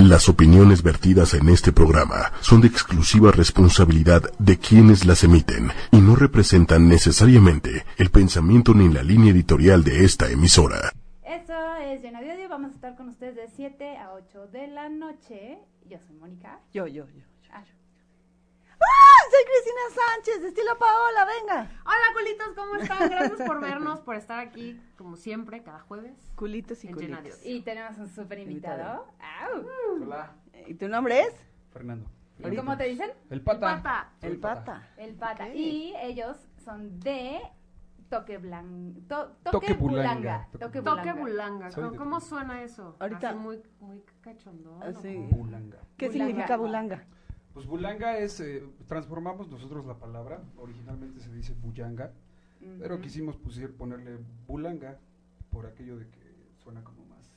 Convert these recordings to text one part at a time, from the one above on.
Las opiniones vertidas en este programa son de exclusiva responsabilidad de quienes las emiten y no representan necesariamente el pensamiento ni la línea editorial de esta emisora. Eso es Llena de Odio. Vamos a estar con ustedes de 7 a 8 de la noche. Yo soy Mónica. Yo, yo, yo. Ah, ¡Ah! Soy Cristina Sánchez, de estilo Paola, venga. Hola, culitos, ¿cómo están? Gracias por vernos, por estar aquí, como siempre, cada jueves. Culitos y En Llena culitos. Y tenemos un súper invitado. Au. Hola, ¿Y tu nombre es? Fernando. ¿Y cómo te dicen? El pata. Pata. Soy El Pata. El pata. Ok. Y ellos son de Toque Blanco. toque, Toque Bulanga. Bulanga. Toque Toque Bulanga. bulanga. Soy ¿Cómo, de- cómo suena eso? Ahorita- Así muy, muy cachondón. Así. ¿o cómo? Bulanga. ¿Qué Bulanga. significa bulanga? Pues bulanga es, eh, transformamos nosotros la palabra, originalmente se dice bullanga, pero Ujú. quisimos pusir, ponerle bulanga por aquello de que suena como más,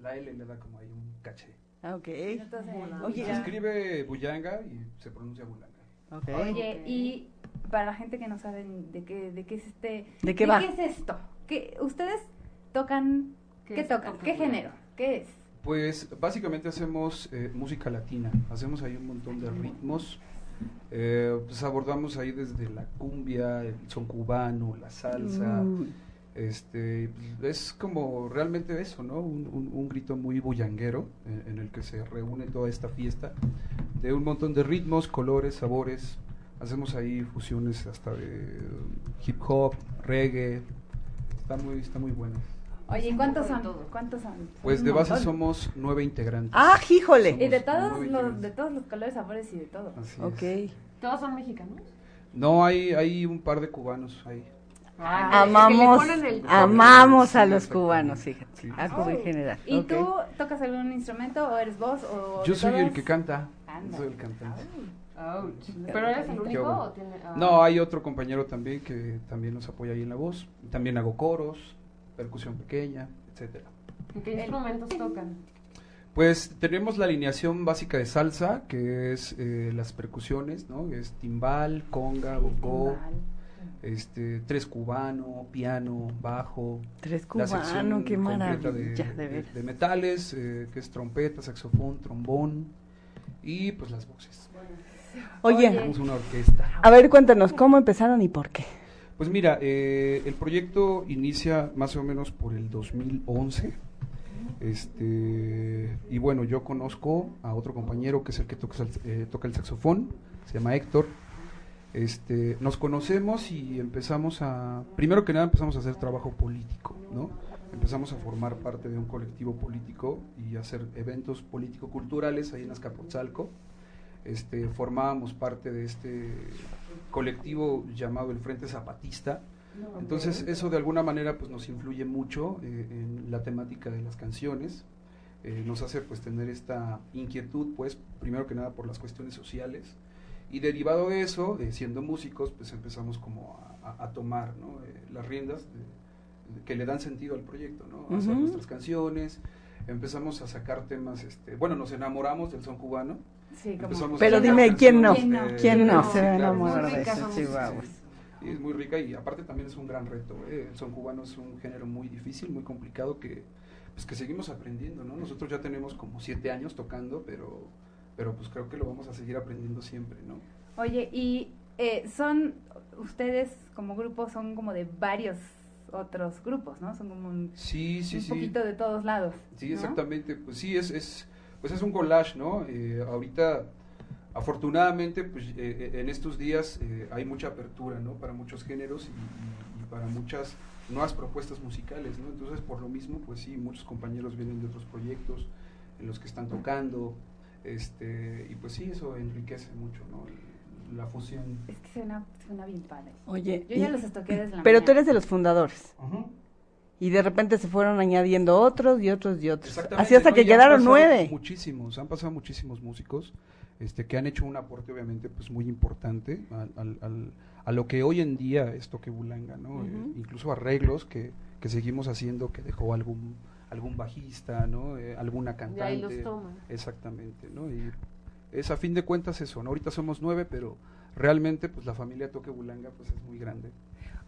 la L le da como ahí un caché. Ah, ok. Entonces. Oye, Se escribe bullanga y se pronuncia bulanga. Ok. Oye, y para la gente que no sabe de qué, de qué es este... ¿De qué va? es esto? ¿Qué, ¿Ustedes tocan... ¿Qué, tocan? ¿Qué género? ¿Qué es? Pues básicamente hacemos eh, música latina, hacemos ahí un montón de ritmos, eh, pues abordamos ahí desde la cumbia, el son cubano, la salsa, Mm, este pues, es como realmente eso, ¿no? Un, un- un grito muy bullanguero en, en el que se reúne toda esta fiesta de un montón de ritmos, colores, sabores. Hacemos ahí fusiones hasta de hip hop, reggae. Está muy, está muy bueno. Oye, ¿y un cuántos son? ¿Cuántos son? Pues de base somos nueve integrantes. Ah, híjole. Y de somos todos los, de todos los colores, sabores y de todo. Así es. Ok. ¿Todos son mexicanos? No, hay, hay un par de cubanos ahí. Ah, Amamos, el amamos a los cubanos, fíjate. Sí. A Cuba en general. ¿Y ok. tú tocas algún instrumento o eres vos o Yo soy el que canta. Anda. Soy el cantante. ¿Pero eres el ¿Qué único o tiene...? ah. No, hay otro compañero también que también nos apoya ahí en la voz. También hago coros, percusión pequeña, etcétera. ¿Y ¿Qué instrumentos tocan? Pues tenemos la alineación básica de salsa, que es eh, las percusiones, ¿no? Es timbal, conga, Timbal. este, tres cubano, piano, bajo. Tres sección qué maravilla, de, de, de- de metales, eh, que es trompeta, saxofón, trombón y pues las voces. Oye, Oye. Tenemos una orquesta. a ver, cuéntanos, ¿cómo empezaron y por qué? Pues mira, eh, el proyecto inicia más o menos por el 2011. Este, y bueno, yo conozco a otro compañero que es el que toca, eh, toca el saxofón, se llama Héctor. Este, nos conocemos y empezamos a, primero que nada empezamos a hacer trabajo político, ¿no? Empezamos a formar parte de un colectivo político y hacer eventos político-culturales ahí en Azcapotzalco. Este, formábamos parte de este colectivo llamado el Frente Zapatista. Entonces eso de alguna manera pues nos influye mucho eh, en la temática de las canciones, Eh, nos hace pues tener esta inquietud pues primero que nada por las cuestiones sociales y derivado de eso, eh, siendo músicos pues empezamos como a, tomar ¿no? Eh, las riendas de- de- que le dan sentido al proyecto, ¿no? Hacer nuestras canciones, empezamos a sacar temas, este, bueno nos enamoramos del son cubano, Sí, como... Empezamos Pero dime, ¿quién no? eh, ¿Quién no se va a enamorar de esos chihuahuas? Sí, es muy rica y aparte también es un gran reto. ¿eh? El son cubano es un género muy difícil, muy complicado que pues que seguimos aprendiendo, ¿no? Nosotros ya tenemos como siete años tocando, pero pero pues creo que lo vamos a seguir aprendiendo siempre, ¿no? Oye, y eh, son, ustedes como grupo son como de varios otros grupos, ¿no? Son como un, Sí, sí, un sí. poquito de todos lados. Sí, ¿no? exactamente. Pues sí, es, es, pues es un collage, ¿no? Eh, ahorita, afortunadamente, pues eh, eh, en estos días eh, hay mucha apertura, ¿no? Para muchos géneros y, para muchas nuevas propuestas musicales, ¿no? Entonces, por lo mismo, pues sí, muchos compañeros vienen de otros proyectos en los que están tocando, este, y pues sí, eso enriquece mucho, ¿no? La fusión. Es que suena, suena bien padre. Oye, Yo ya los estoqué desde la pero tú mañana. eres de los fundadores. Y de repente se fueron añadiendo otros y otros y otros. Exactamente, Así hasta ¿no? que quedaron nueve. Muchísimos, han pasado muchísimos músicos este, que han hecho un aporte obviamente pues muy importante al, al- al- a lo que hoy en día es Toque Bulanga, ¿no? Eh, incluso arreglos que, que seguimos haciendo que dejó algún algún bajista, ¿no? Eh, alguna De cantante. ahí los toman. Exactamente, ¿no? Y es a fin de cuentas eso, ¿no? Ahorita somos nueve, pero realmente pues la familia Toque Bulanga pues es muy grande.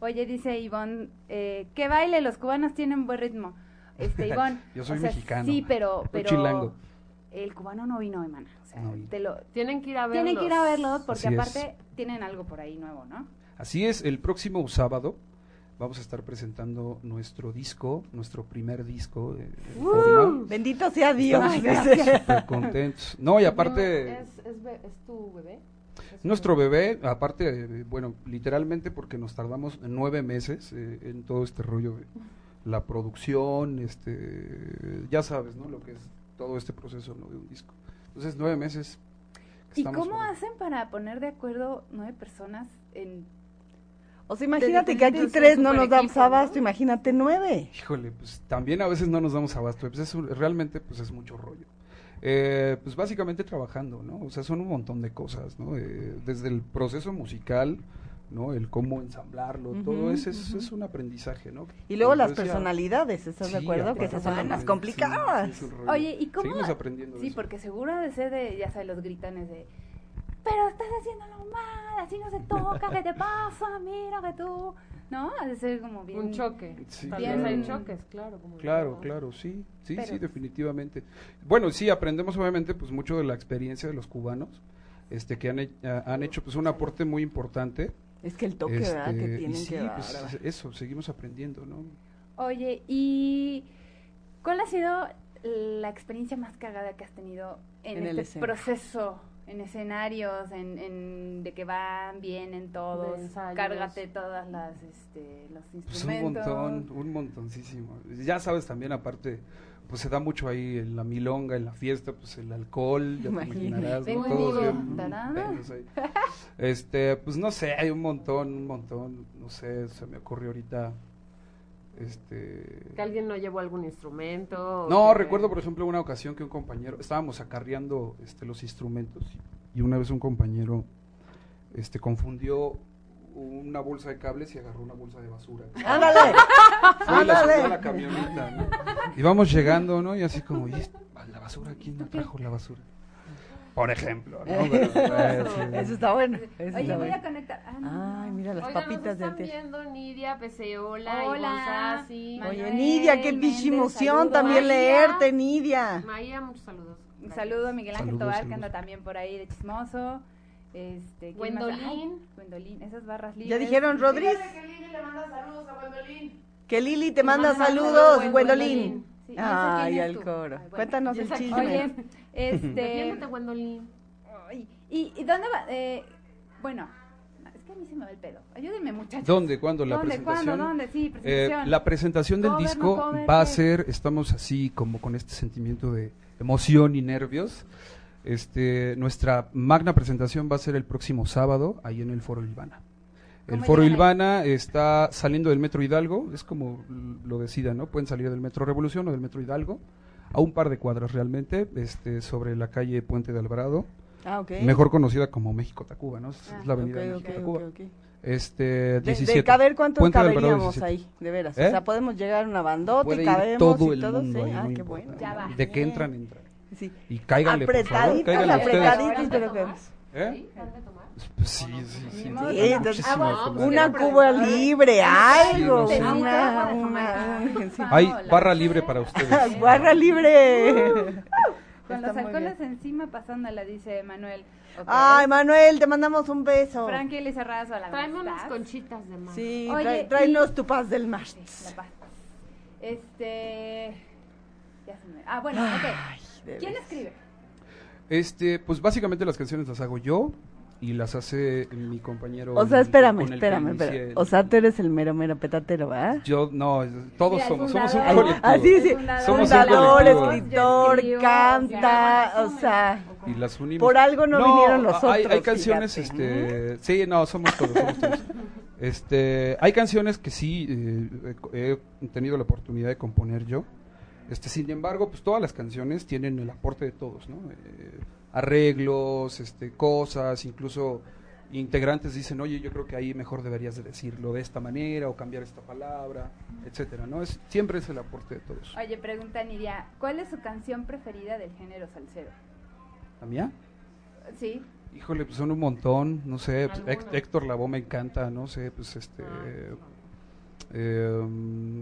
Oye, dice Ivonne, eh, que baile, los cubanos tienen buen ritmo. Este, Ivonne. Yo soy o sea, mexicano. Sí, pero, pero chilango. el cubano no vino hoy, mana. O sea, No vino. te lo, Tienen que ir a verlos. tienen que ir a verlos porque Así es. aparte tienen algo por ahí nuevo, ¿no? Así es, el próximo sábado vamos a estar presentando nuestro disco, nuestro primer disco forma. Bendito sea Dios. Estamos contentos. No, y aparte, ¿Es, es tu bebé? ¿Es tu nuestro bebé, aparte, bueno, literalmente porque nos tardamos nueve meses eh, en todo este rollo de la producción, este, ya sabes, ¿no? Lo que es todo este proceso ¿no? de un disco. Entonces, nueve meses. ¿Y cómo para- hacen para poner de acuerdo nueve personas en... O sea, imagínate que aquí tres no nos damos equipo, abasto, ¿no? imagínate nueve. Híjole, pues también a veces no nos damos abasto. Pues es un- realmente, pues es mucho rollo. Eh, pues básicamente trabajando, ¿no? O sea, son un montón de cosas, ¿no? Eh, desde el proceso musical, ¿no? El cómo ensamblarlo, todo eso es, un aprendizaje, ¿no? Y luego Como las decía, personalidades, ¿estás de acuerdo? Que esas son las sí, complicadas. sí. Oye, ¿y cómo...? Seguimos aprendiendo Sí, eso. porque seguro ha de ser de, ya sabes, los gritones de... Pero estás haciéndolo mal, así no se toca, ¿qué te pasa? Mira que tú... ¿No? Ha de ser como bien... Un choque. Sí, Tal vez hay choques, claro. Como Claro, claro, sí, sí, Pero- sí, definitivamente. Bueno, sí, aprendemos obviamente pues mucho de la experiencia de los cubanos, este, que han, he- a- han hecho pues un aporte muy importante. Es que el toque, ¿verdad? este, Que tienen sí, que dar. pues, eso, seguimos aprendiendo, ¿no? Oye, ¿y cuál ha sido la experiencia más cagada que has tenido en, En el este proceso? En escenarios, en, en de que van bien en todos, cárgate todas las, este, los Pues un instrumentos. montón, un montoncísimo. Ya sabes también aparte, pues se da mucho ahí en la milonga, en la fiesta, pues el alcohol, ya te Imagínate. imaginarás, ¿no? Todos bien ahí. Este, pues no sé, hay un montón, un montón, no sé, se me ocurrió ahorita, este... Que alguien no llevó algún instrumento. No, que- recuerdo por ejemplo una ocasión que un compañero, estábamos acarreando este, los instrumentos y, una vez un compañero este, confundió una bolsa de cables y agarró una bolsa de basura. ¡Ándale! Fue y la subió a la ¡Ándale! camioneta, ¿no? Y vamos llegando, ¿no? Y así como, ¿y esta- la basura? ¿Quién no trajo la basura? Por ejemplo, ¿no? Pero, eh, sí. Eso está bueno. eso Oye, está voy a conectar. Ah, no. Ay, mira las Oigan, papitas nos de están antes. viendo Nidia, Peseola, Hola, Manuel Oye, Nidia, qué emoción saludos. también María. leerte, Nidia. Maía, muchos saludos. Un saludo a Miguel Ángel Saludos, Tobar, que saludos. anda también por ahí de chismoso. Este. Ay, Gwendolyn, esas barras libres. ¿Ya dijeron Rodríguez? Que Lili te manda manda saludos, saludos, Gwendolyn. Sí, ¿y esa Ay, al tú? coro. Ay, bueno. Cuéntanos ¿Y el chisme. Oye, este... Ay, ¿y, ¿Y dónde va? Eh, bueno, es que a mí se me va el pedo. Ayúdenme, muchachos. ¿Dónde? ¿Cuándo? ¿La ¿Dónde? presentación? ¿Cuándo? ¿Dónde? Sí, Eh, presentación. la presentación del Cover, no disco cover, va a ser, estamos así como con este sentimiento de emoción y nervios. Este, nuestra magna presentación va a ser el próximo sábado ahí en el Foro Ilvana. El ¿Cómo Foro? Ilvana está saliendo del Metro Hidalgo, es como lo decidan, ¿no? Pueden salir del Metro Revolución o del Metro Hidalgo, a un par de cuadras realmente, este, sobre la calle Puente de Alvarado, Ah, ok. mejor conocida como México Tacuba, ¿no? Es Ah, la avenida Ok, de México ok, Tacuba. ok. Este, De, 17. de caber, ¿cuántos Puente de Alvarado, caberíamos 17. ahí? De veras. ¿Eh? O sea, podemos llegar a una bandota Puede y cabemos todo y el todo. mundo sí. ahí, Ah, no qué importa. bueno. Ya va. De que entran, entran. Sí. Y cáiganle, por favor, Apretaditos, cáiganle ustedes. apretaditos, pero que... ¿Eh? ¿Sí? Sí, sí, entonces, Una cuba libre, algo. Sí, no sé. Una, una. Hay barra libre para ustedes. Barra libre. Con los alcoholes encima pasándola, dice Manuel. Ok. Ay, Manuel, te mandamos un beso. Frankie Lizarrazo a la Tráeme unas conchitas de mar. Sí, Oye, trae- y- tráenos tu paz del mar. Sí, la paz. Este. Ya se me. Ah, bueno, ok. Ay, ¿Quién escribe? Este, pues básicamente las canciones las hago yo y las hace mi compañero. O sea, espérame, el espérame, espérame. el- O sea, tú eres el mero, mero petatero, ¿verdad? yo no, todos somos, somos un colectivo. Así sí, Fundador, Somos un fundador, escritor, escribo, canta, o sea, y las unimos. por algo no vinieron los hay, otros, Hay canciones, fíjate. este, sí, no, somos todos, somos todos. Este, hay canciones que sí eh, he he tenido la oportunidad de componer yo. Este, sin embargo, pues todas las canciones tienen el aporte de todos, ¿no? Eh, arreglos, este, cosas, incluso integrantes dicen, oye, yo creo que ahí mejor deberías de decirlo de esta manera o cambiar esta palabra, etcétera, ¿no? Es, siempre es el aporte de todos. Oye, pregunta Nidia, ¿cuál es su canción preferida del género salsero? ¿La mía? Sí. Híjole, pues son un montón, no sé, pues. Héctor Lavoe me encanta, no sé, pues este, Ah, eh,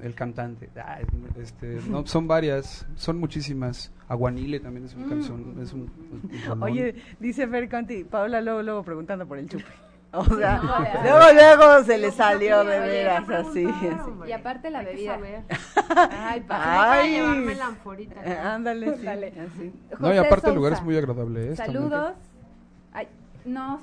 el cantante. Ah, este, no, son varias, son muchísimas. Aguanile también es una canción. Es un, un rolón. Oye, dice Fer Conti, Paula luego, luego preguntando por el chupe. O sea, No, luego, luego se le salió de veras así. así. Y aparte la bebida. Ay, pa. Ay. Llevarme la anforita. Eh, ándale, sí, Dale. así. No, y aparte el lugar es muy agradable. ¿eh? Saludos. Ay, no,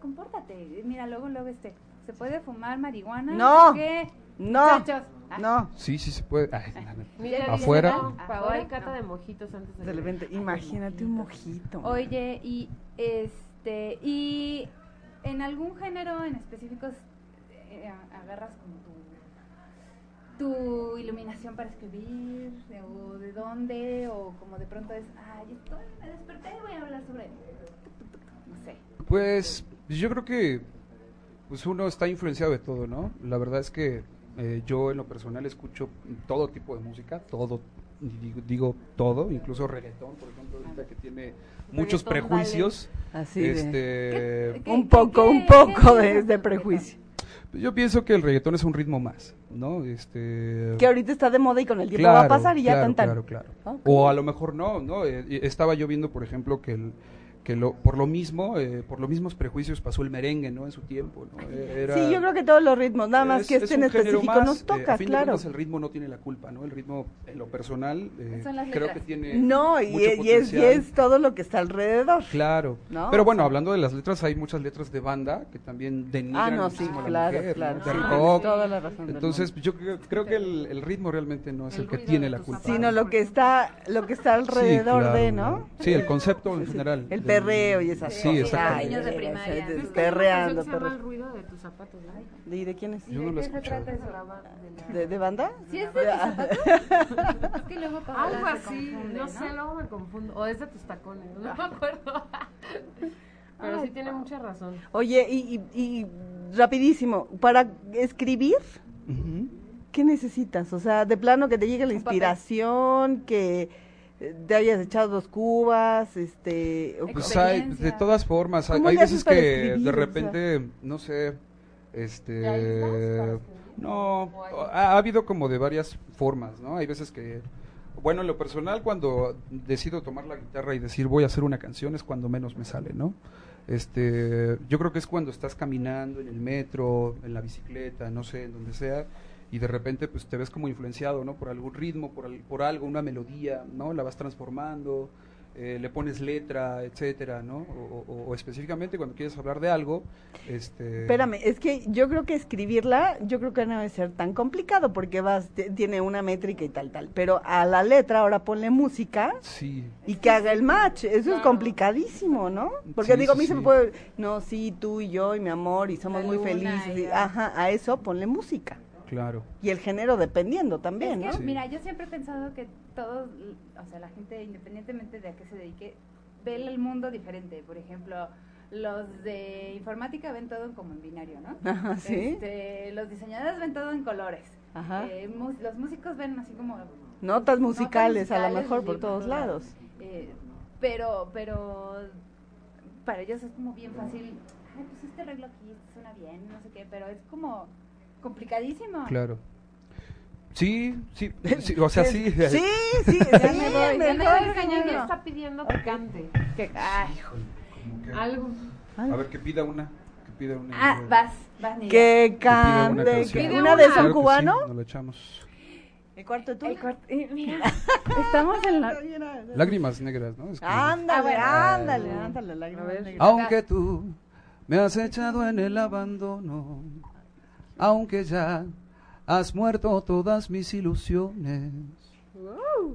compórtate. Mira, luego, luego este. ¿Se puede fumar marihuana? No. ¿Qué? No, Muchachos. Ah, no. Sí, sí se puede. Ay. Mira, Afuera. Ahora hay cata de mojitos antes de De repente, imagínate un mojito. Oye, y este. Y en algún género en específico eh, agarras como tu. tu iluminación para escribir, de- o de dónde, o como de pronto es, ay, estoy, me desperté y voy a hablar sobre. No sé. Pues yo creo que pues uno está influenciado de todo, ¿no? La verdad es que eh, yo en lo personal escucho todo tipo de música, todo, digo, digo todo, incluso reggaetón, por ejemplo, ahorita que tiene muchos Reggaetón, prejuicios. Así de- este, ¿Qué- un poco, qué- un poco qué de, prejuicio. yo pienso que el reggaetón es un ritmo más, ¿no? Este, Que ahorita está de moda y con el tiempo va a pasar y ya claro, tan tan. Claro, claro. O a lo mejor no, ¿no? Eh, estaba yo viendo, por ejemplo, que el que lo, por lo mismo, eh, por los mismos prejuicios pasó el merengue, ¿no? En su tiempo, ¿no? Eh, Era- Sí, yo creo que todos los ritmos, nada más es- que es este en específico más, nos eh, toca, a fin de claro. cuentas, el ritmo no tiene la culpa, ¿no? El ritmo, en lo personal, eh, creo que tiene No, y, mucho y es, y potencial. es todo lo que está alrededor. Claro. ¿No? Pero bueno, hablando de las letras, hay muchas letras de banda que también denigran Ah, no, sí, a la claro, mujer, claro. ¿no? sí, De tienes rock. toda la razón Entonces, yo creo, creo que el, el ritmo realmente no es el, El que tiene de la culpa. Sino lo que está, lo que está alrededor Sí, claro, de, ¿no? Sí, el concepto en general. El perreo y esas Sí, cosas. exactamente. Niños de Ay, primaria. ay, Es que Perreando, Se llama perreando. el ruido de tus zapatos, ¿no? ¿Y de quién es? Yo no lo he ¿De qué se escuchado. trata eso? Graba de ¿De, banda? ¿Sí es de tus zapatos? Es que luego Algo se así, confunde, no sé, luego me confundo. O es de tus tacones, no me acuerdo. Pero Ay, sí tiene mucha razón. Oye, y, y, y rapidísimo, para escribir, Ujú. ¿qué necesitas? O sea, de plano que te llegue la inspiración, que te hayas echado dos cubas, este... o- Pues hay, de todas formas, hay, ¿Cómo hay le haces veces que de O sea- repente, no sé, este... No, ¿O hay- ha, ha habido como de varias formas, ¿no? Hay veces que, bueno, en lo personal, cuando decido tomar la guitarra y decir voy a hacer una canción es cuando menos me sale, ¿no? Este, yo creo que es cuando estás caminando en el metro, en la bicicleta, no sé, en donde sea, y de repente pues te ves como influenciado, ¿no? Por algún ritmo, por, al- por algo, una melodía, ¿no? La vas transformando, eh, le pones letra, etcétera, ¿no? O, o- o específicamente cuando quieres hablar de algo, este... Espérame, es que yo creo que escribirla, yo creo que no debe ser tan complicado porque vas, tiene una métrica y tal, tal. Pero a la letra ahora ponle música Sí, y que haga el match. Eso es complicadísimo, ¿no? Porque Sí, digo, a sí, mí se me puede, no, sí, tú y yo y mi amor y somos La muy luna felices. y ajá, a eso ponle música. Claro. Y el género dependiendo también, Es ¿no? que, mira, yo siempre he pensado que todos, o sea, la gente, independientemente de a qué se dedique, ve el mundo diferente. Por ejemplo, los de informática ven todo como en binario, ¿no? Ajá, sí. Este, los diseñadores ven todo en colores. Ajá. Eh, mus- los músicos ven así como... Notas musicales, a lo mejor por todos lados. Eh, pero, pero para ellos es como bien fácil. Ay, pues este arreglo aquí suena bien, no sé qué, pero es como complicadísimo. Claro. Sí, sí, sí, o sea, sí. Sí, sí, Ya sí, me voy, ya me voy, cañón. ¿Qué está pidiendo que cante? Que- ay, que- Algo. A ver, que pida una. Que pida una. ah, vas, vas, Nidia. Que Que una cante, que Pide una de una. son Claro que sí, cubano. nos la echamos. El cuarto tú. El cuart- eh, mira, estamos en la... Lágrimas negras, ¿no? Es como- Ándale, Ah, ándale, ándale, lágrimas negras. Aunque tú me has echado en el abandono, aunque ya has muerto todas mis ilusiones,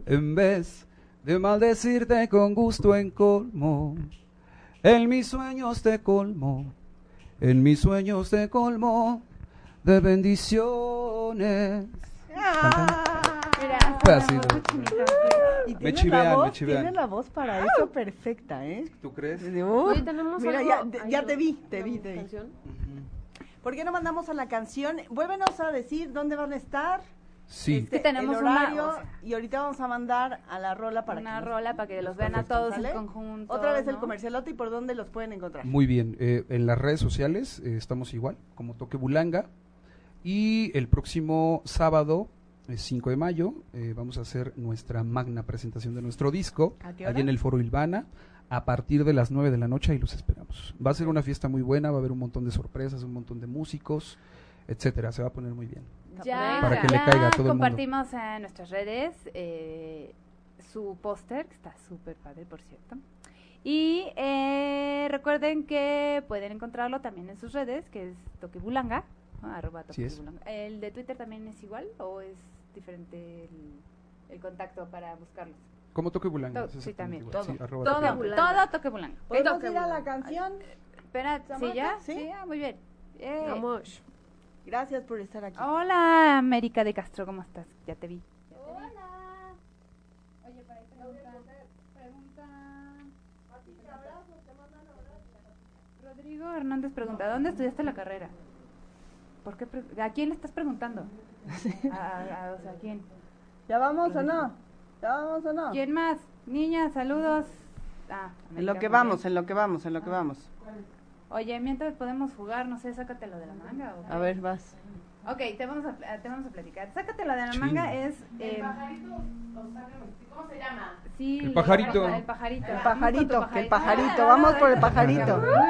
en vez de maldecirte con gusto en colmo, en mis sueños te colmo, en mis sueños te colmo de bendiciones. Ah, y Me chivean, la me voz, chivean. tienes la voz para eso perfecta, ¿eh? ¿Tú crees? Uf, Oye, tenemos mira, algo ya, ya te vi, te vi, ¿Tenemos te vi. canción? ¿Por qué no mandamos a la canción? Vuélvenos a decir dónde van a estar. Sí. este, Que tenemos el una- horario o sea- y ahorita vamos a mandar a la rola para una que nos- rola para que los vean a todos ¿sale? en conjunto. Otra vez el ¿no? comercialote y por dónde los pueden encontrar. Muy bien, eh, en las redes sociales eh, estamos igual, como Toque Bulanga. Y el próximo sábado, el 5 de mayo, eh, vamos a hacer nuestra magna presentación de nuestro disco, ¿A qué allí en el Foro Ilvana, a partir de las 9 de la noche y los esperamos. Va a ser una fiesta muy buena, va a haber un montón de sorpresas, un montón de músicos, etcétera. Se va a poner muy bien. Ya, Para que ya le caiga a todo el mundo. compartimos en nuestras redes eh, su póster, que está súper padre, por cierto. Y eh, recuerden que pueden encontrarlo también en sus redes, que es Toquebulanga, ¿no? arroba. Toquebulanga. ¿El de Twitter también es igual o es diferente el, el contacto para buscarlos? Como Toque Bulanga. To- sí, también. Todo. Sí, arroba Todo, Toque Bulanga. todo. ¿Podemos ir a la canción? Espera, ¿sí ya? ¿Sí? Sí, ah, muy bien. Eh, Vamos. Gracias por estar aquí. Hola, América de Castro, ¿cómo estás? Ya te vi. Hola. Oye, para ahí pregunta, pregunta... Rodrigo Hernández pregunta, ¿dónde estudiaste la carrera? ¿Por qué pre- ¿A quién le estás preguntando? A, a- a- o sea, ¿a quién? ¿Ya vamos o no? ¿Ya vamos o no? ¿Quién más? Niña, saludos. Ah, En lo que vamos, en lo que vamos, en lo que vamos. Oye, mientras podemos jugar, no sé, sácatelo de la manga. ¿o? A ver, vas. Ok, te vamos a, te vamos a platicar. Sácatelo de la Sí. manga es... eh, ¿Cómo se llama? Sí, El pajarito. El pajarito. El con tu pajarito, el pajarito, Ah, vamos por el pajarito. Vamos,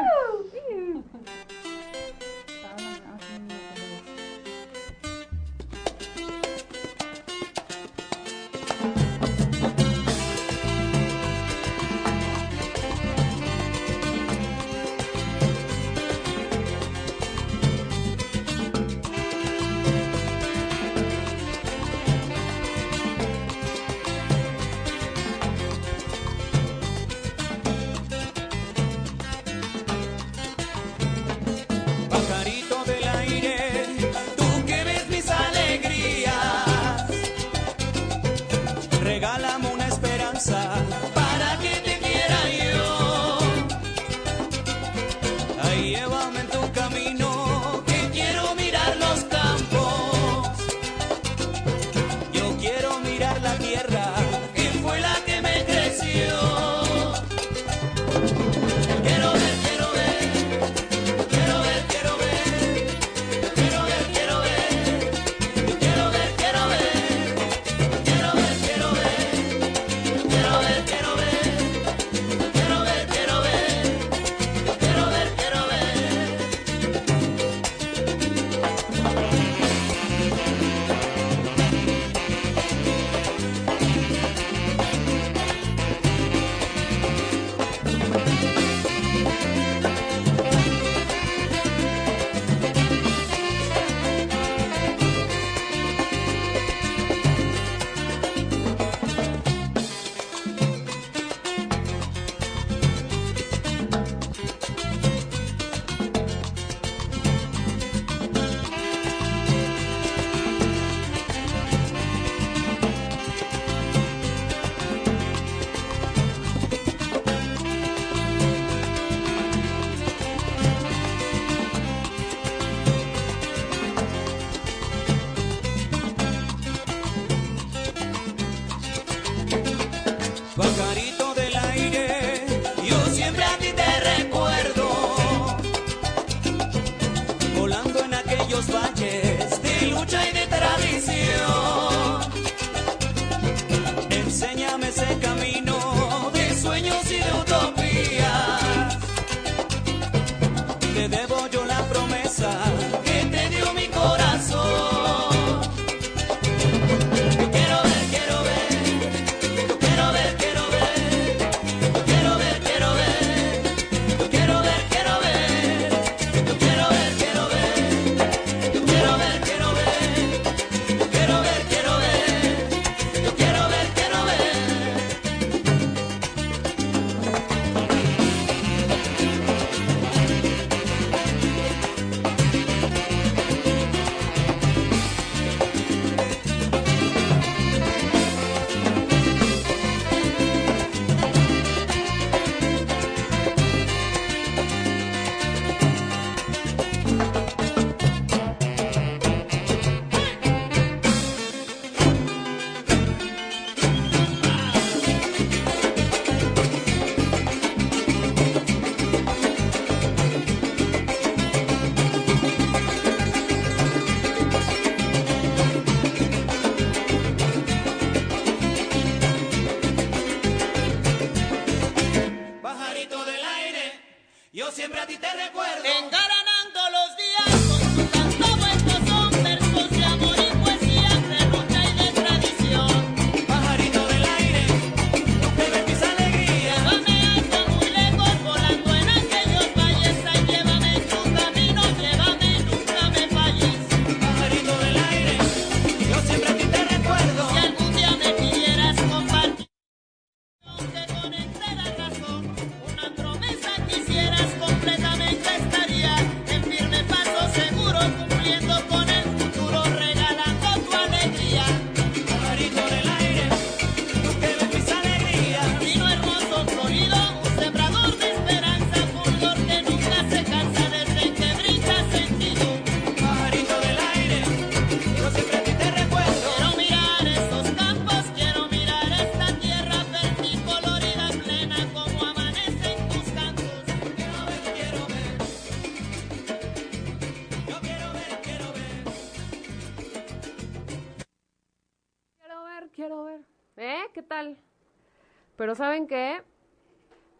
Pero ¿saben qué?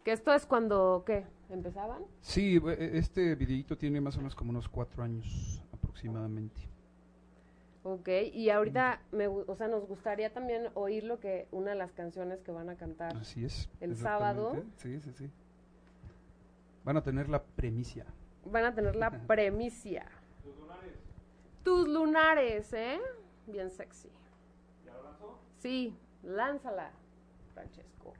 Que esto es cuando, ¿qué? ¿Empezaban? Sí, e, e, este videíto tiene más o menos como unos cuatro años aproximadamente. Ok, y ahorita, me, o sea, nos gustaría también oír lo que una de las canciones que van a cantar. Así es. El sábado. Sí, sí, sí. Van a tener la premicia. Van a tener la premicia. Tus lunares. Tus lunares, ¿eh? Bien sexy. ¿Ya la lanzó? Sí, lánzala. Francesco.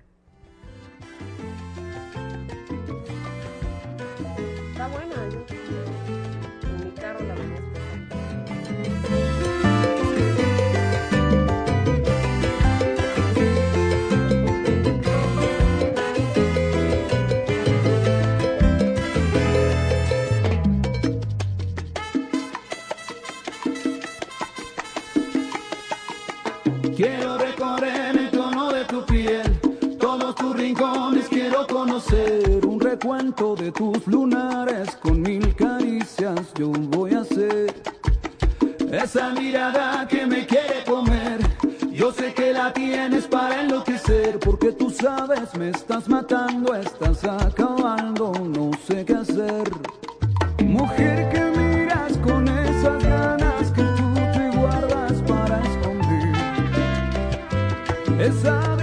Está buena, ¿no? cuento de tus lunares, con mil caricias yo voy a hacer. Esa mirada que me quiere comer, yo sé que la tienes para enloquecer, porque tú sabes, me estás matando, estás acabando, no sé qué hacer. Mujer que miras con esas ganas que tú te guardas para esconder. Esa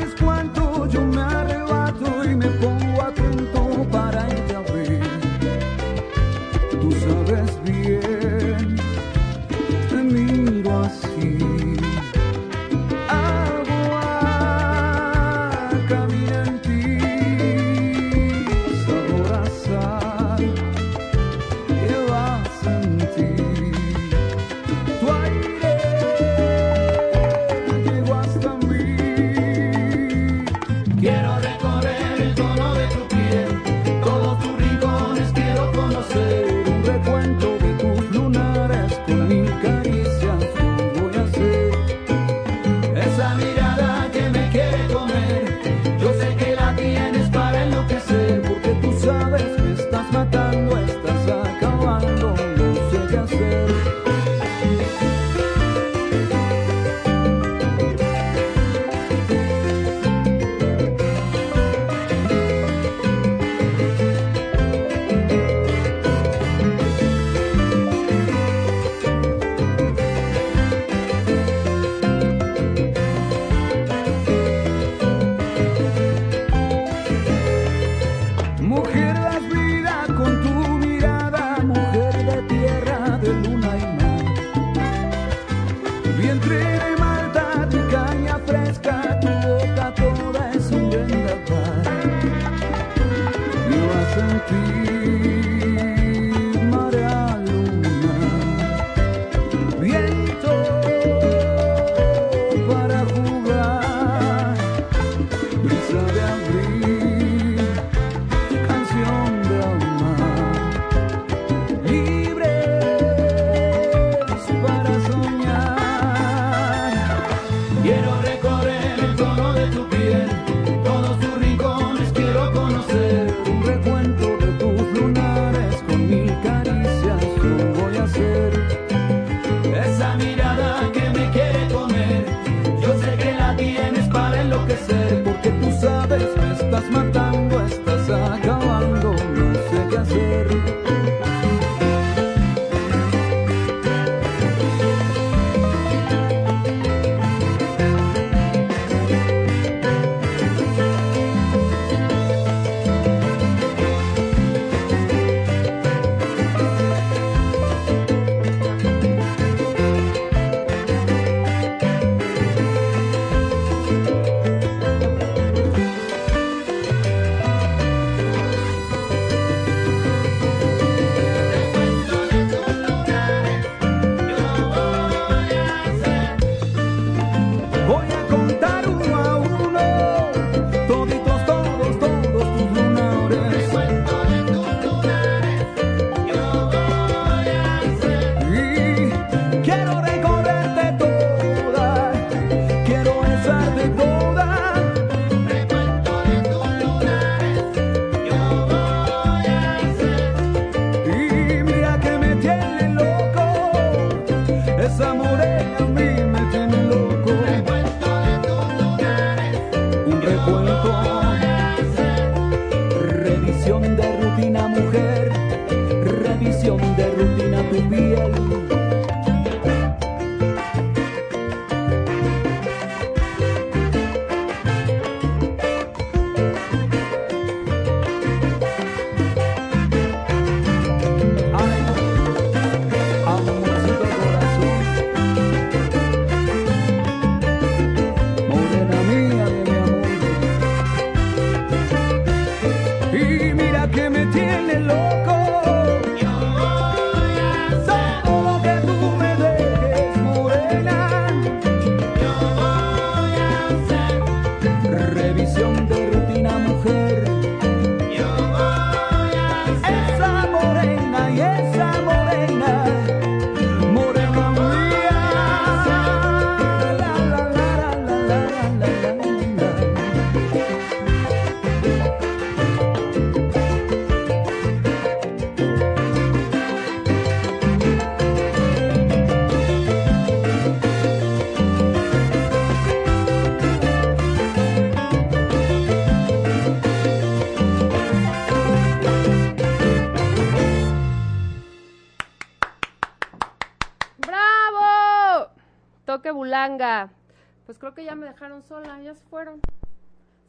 Pues creo que ya me dejaron sola, ya se fueron.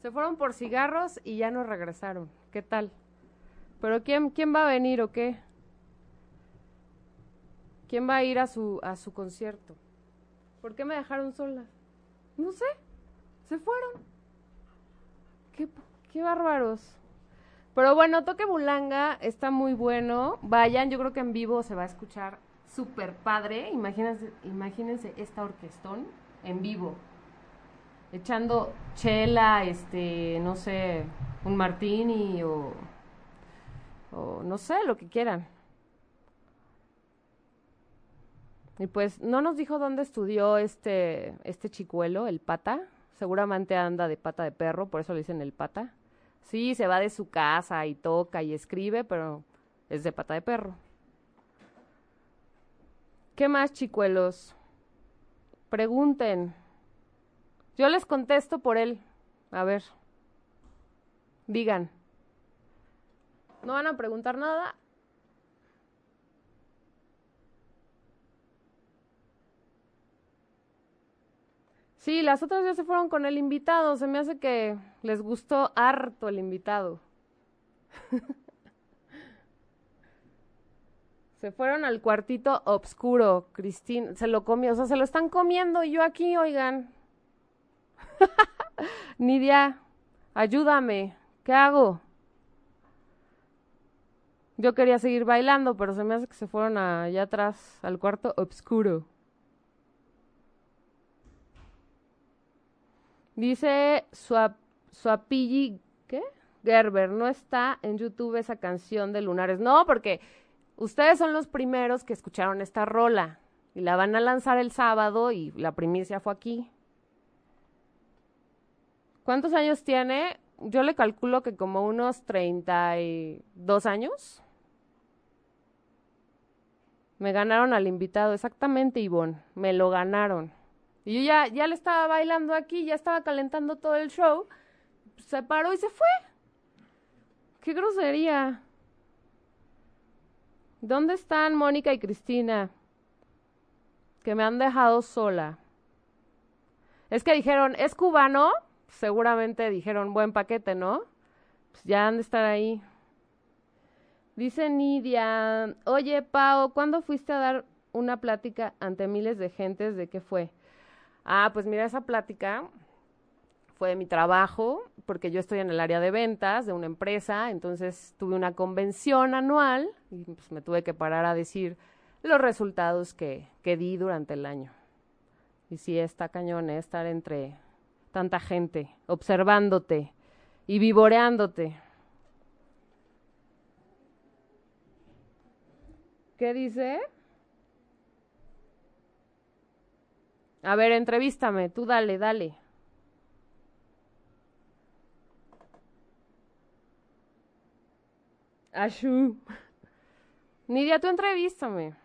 Se fueron por cigarros y ya no regresaron. ¿Qué tal? ¿Pero quién, quién va a venir o qué? ¿Quién va a ir a su, a su concierto? ¿Por qué me dejaron sola? No sé. Se fueron. Qué, qué bárbaros. Pero bueno, Toque Bulanga está muy bueno. Vayan, yo creo que en vivo se va a escuchar súper padre. Imagínense, imagínense esta orquestón en vivo. Echando chela, este, no sé, un martini o, o no sé, lo que quieran. Y pues no nos dijo dónde estudió este, este chicuelo, el pata. Seguramente anda de pata de perro, por eso le dicen el pata. Sí, se va de su casa y toca y escribe, pero es de pata de perro. ¿Qué más, chicuelos? Pregunten. Yo les contesto por él. A ver. Digan. ¿No van a preguntar nada? Sí, las otras ya se fueron con el invitado. Se me hace que les gustó harto el invitado. se fueron al cuartito obscuro, Cristina. Se lo comió, o sea, se lo están comiendo y yo aquí, oigan. Nidia, ayúdame. ¿Qué hago? Yo quería seguir bailando, pero se me hace que se fueron allá atrás, al cuarto obscuro. Dice Suap, Suapilli, ¿qué? Gerber, no está en YouTube esa canción de Lunares. No, porque ustedes son los primeros que escucharon esta rola y la van a lanzar el sábado y la primicia fue aquí. ¿Cuántos años tiene? Yo le calculo que como unos 32 años. Me ganaron al invitado, exactamente, Ivonne. Me lo ganaron. Y yo ya, ya le estaba bailando aquí, ya estaba calentando todo el show. Se paró y se fue. ¡Qué grosería! ¿Dónde están Mónica y Cristina? Que me han dejado sola. Es que dijeron, ¿es cubano? Seguramente dijeron, buen paquete, ¿no? Pues ya han de estar ahí. Dice Nidia, oye, Pau, ¿cuándo fuiste a dar una plática ante miles de gentes? ¿De qué fue? Ah, pues mira, esa plática fue mi trabajo, porque yo estoy en el área de ventas de una empresa, entonces tuve una convención anual y pues me tuve que parar a decir los resultados que, que di durante el año. Y sí, está cañón, ¿eh? estar entre tanta gente, observándote y vivoreándote. ¿Qué dice? A ver, entrevístame, tú dale, dale. Ashu. Nidia, tú entrevístame.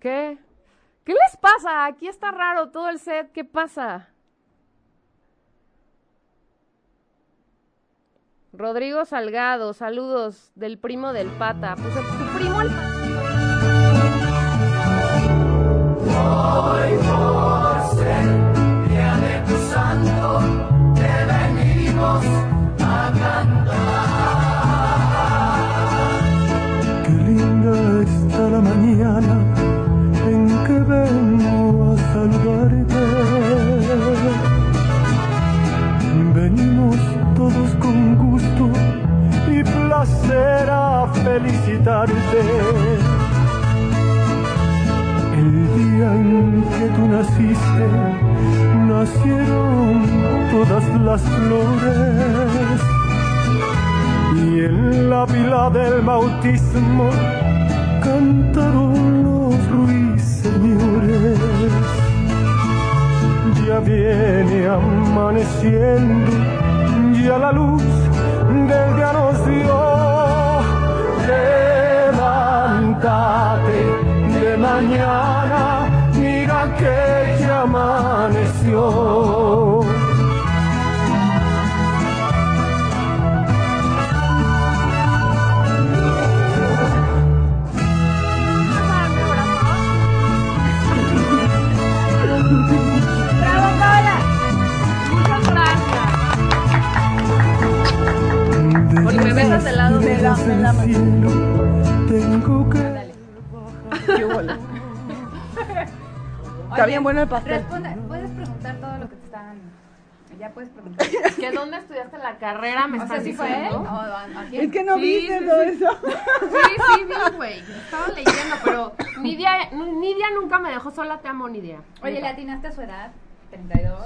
¿Qué? ¿Qué les pasa? Aquí está raro todo el set. ¿Qué pasa? Rodrigo Salgado, saludos del primo del pata. Pues tu primo el pata. Nacieron todas las flores. Y en la pila del bautismo cantaron los ruiseñores. Ya viene amaneciendo, ya la luz del día nos dio. Levántate de mañana, mira que amaneció. Porque me besas del lado de la, de la mano. Tengo que. Dale. Está bien bueno el pastel. Responde, puedes preguntar todo lo que te están. Ya puedes preguntar. ¿Que dónde estudiaste la carrera? ¿Me o sea, estás ¿sí fue él? diciendo? ¿O a, a quién? Es que no Sí, viste sí, todo sí. eso. Sí, sí, vi, güey. Estaba leyendo, pero Nidia, Nidia nunca me dejó sola. Te amo, Nidia. Oye, ¿le atinaste a su edad? 32.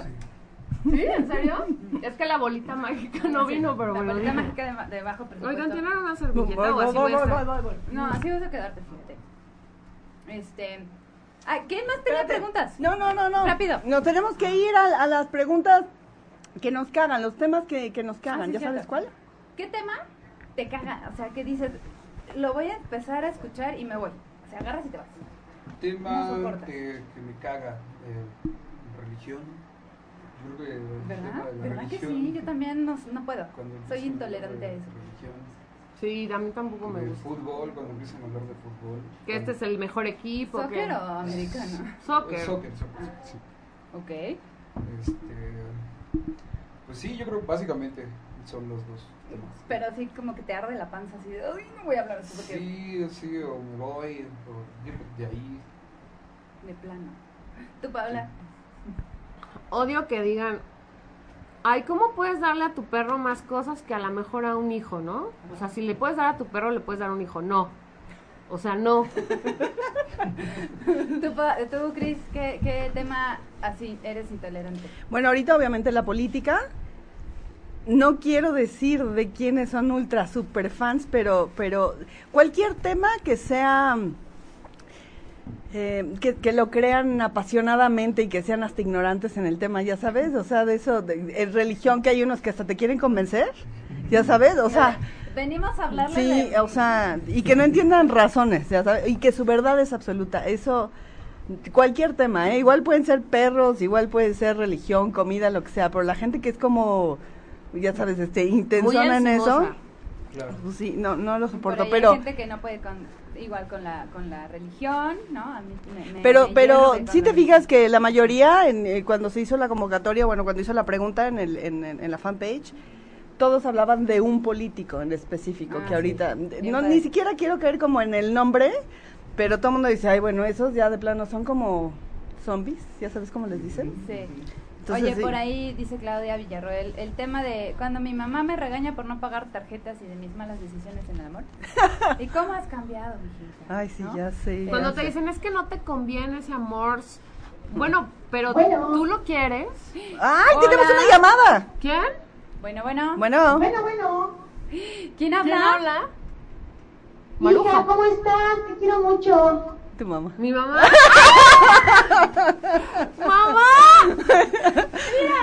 ¿Sí? ¿En serio? Es que la bolita mágica no vino, pero La me lo bolita mágica de, de bajo presupuesto. Oigan, ¿tienen una Voy, servilleta o voy, así voy, voy a voy, estar? voy, voy. No, así vas a quedarte, fíjate. Este. Ah, ¿Quién más tenía preguntas? No, no, no, no. Rápido. Nos tenemos que ir a, a las preguntas que nos cagan, los temas que, que nos cagan. Ah, sí, ¿Ya sabes cuál? ¿Qué tema te caga? O sea, que dices, lo voy a empezar a escuchar y me voy. O sea, agarras y te vas. Tema No que, que me caga. eh, religión. Yo creo que el tema ¿Verdad? de la ¿Verdad que sí? Yo también no, no puedo. Soy intolerante a eso. Sí, a mí tampoco me gusta. fútbol, cuando empiezan a hablar de fútbol. Que este es el mejor equipo. que- ¿Soccer o americano? Soccer. Soccer, soccer, sí. Ok. Este, pues sí, yo creo que básicamente son los dos temas. Pero sí, como que te arde la panza así de, uy, no voy a hablar de eso porque Sí, sí, o me voy, o de ahí. de plano. Tú, Paula. Odio que digan, ay, ¿cómo puedes darle a tu perro más cosas que a lo mejor a un hijo, no? O sea, si le puedes dar a tu perro, le puedes dar a un hijo. No. O sea, no. Tú, tú Cris, ¿qué, ¿qué tema así eres intolerante? Bueno, ahorita obviamente la política. No quiero decir de quiénes son ultra super fans, pero, pero cualquier tema que sea eh, que, que lo crean apasionadamente y que sean hasta ignorantes en el tema, ya sabes, o sea, de eso, de, religión que hay unos que hasta te quieren convencer, ya sabes, o sea, Venimos a hablarle sí, de... o sea, y que no entiendan razones, ya sabes, y que su verdad es absoluta, eso, cualquier tema, ¿eh? igual pueden ser perros, igual puede ser religión, comida, lo que sea, pero la gente que es como, ya sabes, este, intensona en eso. Claro. pues sí, no, no lo Por soporto, pero... hay gente que no puede con, igual con la, con la religión, ¿no? A mí me, me- Pero, me pero con sí te fijas que la mayoría, en, eh, cuando se hizo la convocatoria, bueno, cuando hizo la pregunta en, el, en, en- en la fanpage, todos hablaban de un político en específico, Ah, que ahorita, sí. Bien no, ni siquiera quiero caer como en el nombre, pero todo el mundo dice, ay, bueno, esos ya de plano son como zombies, ya sabes cómo les dicen. Sí. Entonces, Oye, sí. por ahí dice Claudia Villarroel, el tema de cuando mi mamá me regaña por no pagar tarjetas y de mis malas decisiones en el amor. ¿Y cómo has cambiado, mijita? Ay, sí, ¿No? ya sé. Cuando ya te sé. dicen es que no te conviene ese amor. Bueno, pero tú lo quieres. ¡Ay, tenemos una llamada! ¿Quién? Bueno, bueno. Bueno, Bueno, bueno. ¿Quién habla? ¿Quién habla? Hija, Maruja. ¿cómo estás? Te quiero mucho. Tu mamá. Mi mamá. ¡Mamá!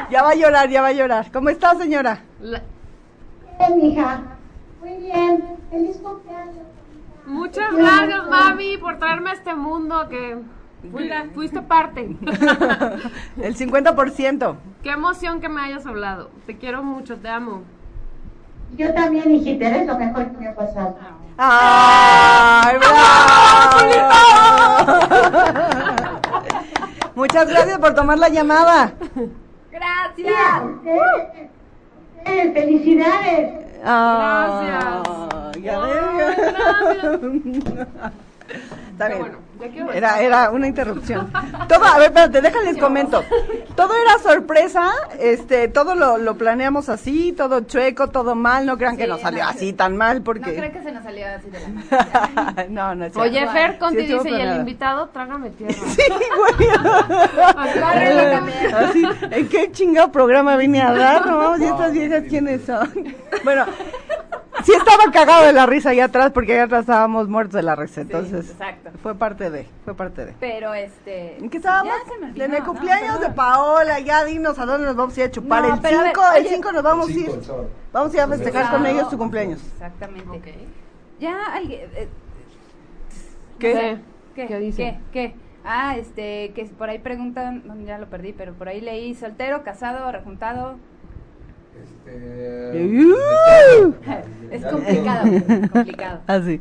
Ya va a llorar, ya va a llorar. ¿Cómo está, señora? La- Bien, hija. Muy bien. Feliz cumpleaños. Muchas gracias, mami, por traerme a este mundo que fui- fuiste parte. El 50%. Qué emoción que me hayas hablado. Te quiero mucho, te amo. Yo también, hijita. Eres lo mejor que me ha pasado. ¡Ay, bravo! Muchas gracias por tomar la llamada. Gracias. Felicidades. Ah, ya ves. Está bien. bueno, Era, era una interrupción. Todo, a ver, espérate, déjales comento. Todo era sorpresa, este, todo lo, lo planeamos así, todo chueco, todo mal, no crean que Sí, nos salió no. así tan mal No porque... creo que se nos salió así de la mano. no, no es cierto. Oye, Fer Conti estuvo dice, y el planeado. invitado, trágame tierra. Sí, güey. Agárrenlo también. Así, ¿En qué chingado programa vine a dar? No, vamos, ¿y estas viejas quiénes son? Bueno, sí estaba cagado de la risa allá atrás porque allá atrás estábamos muertos de la risa, entonces exacto. fue parte de, fue parte de. Pero este. ¿En qué estábamos? Ya se me olvidó, en el no, cumpleaños de. Paola, ya dinos a dónde nos vamos a ir a chupar. No, el pero a ver, 5, el oye. 5 nos vamos a Cinco, ir. Vamos a ir a festejar con ellos su cumpleaños. Exactamente. Ya alguien. eh, ¿Qué? ¿Qué? ¿Qué dice? ¿Qué? ¿Qué? Ah, este, que por ahí preguntan, ya lo perdí, pero por ahí leí soltero, casado, rejuntado. Este, Uh. Es complicado, es complicado. Así.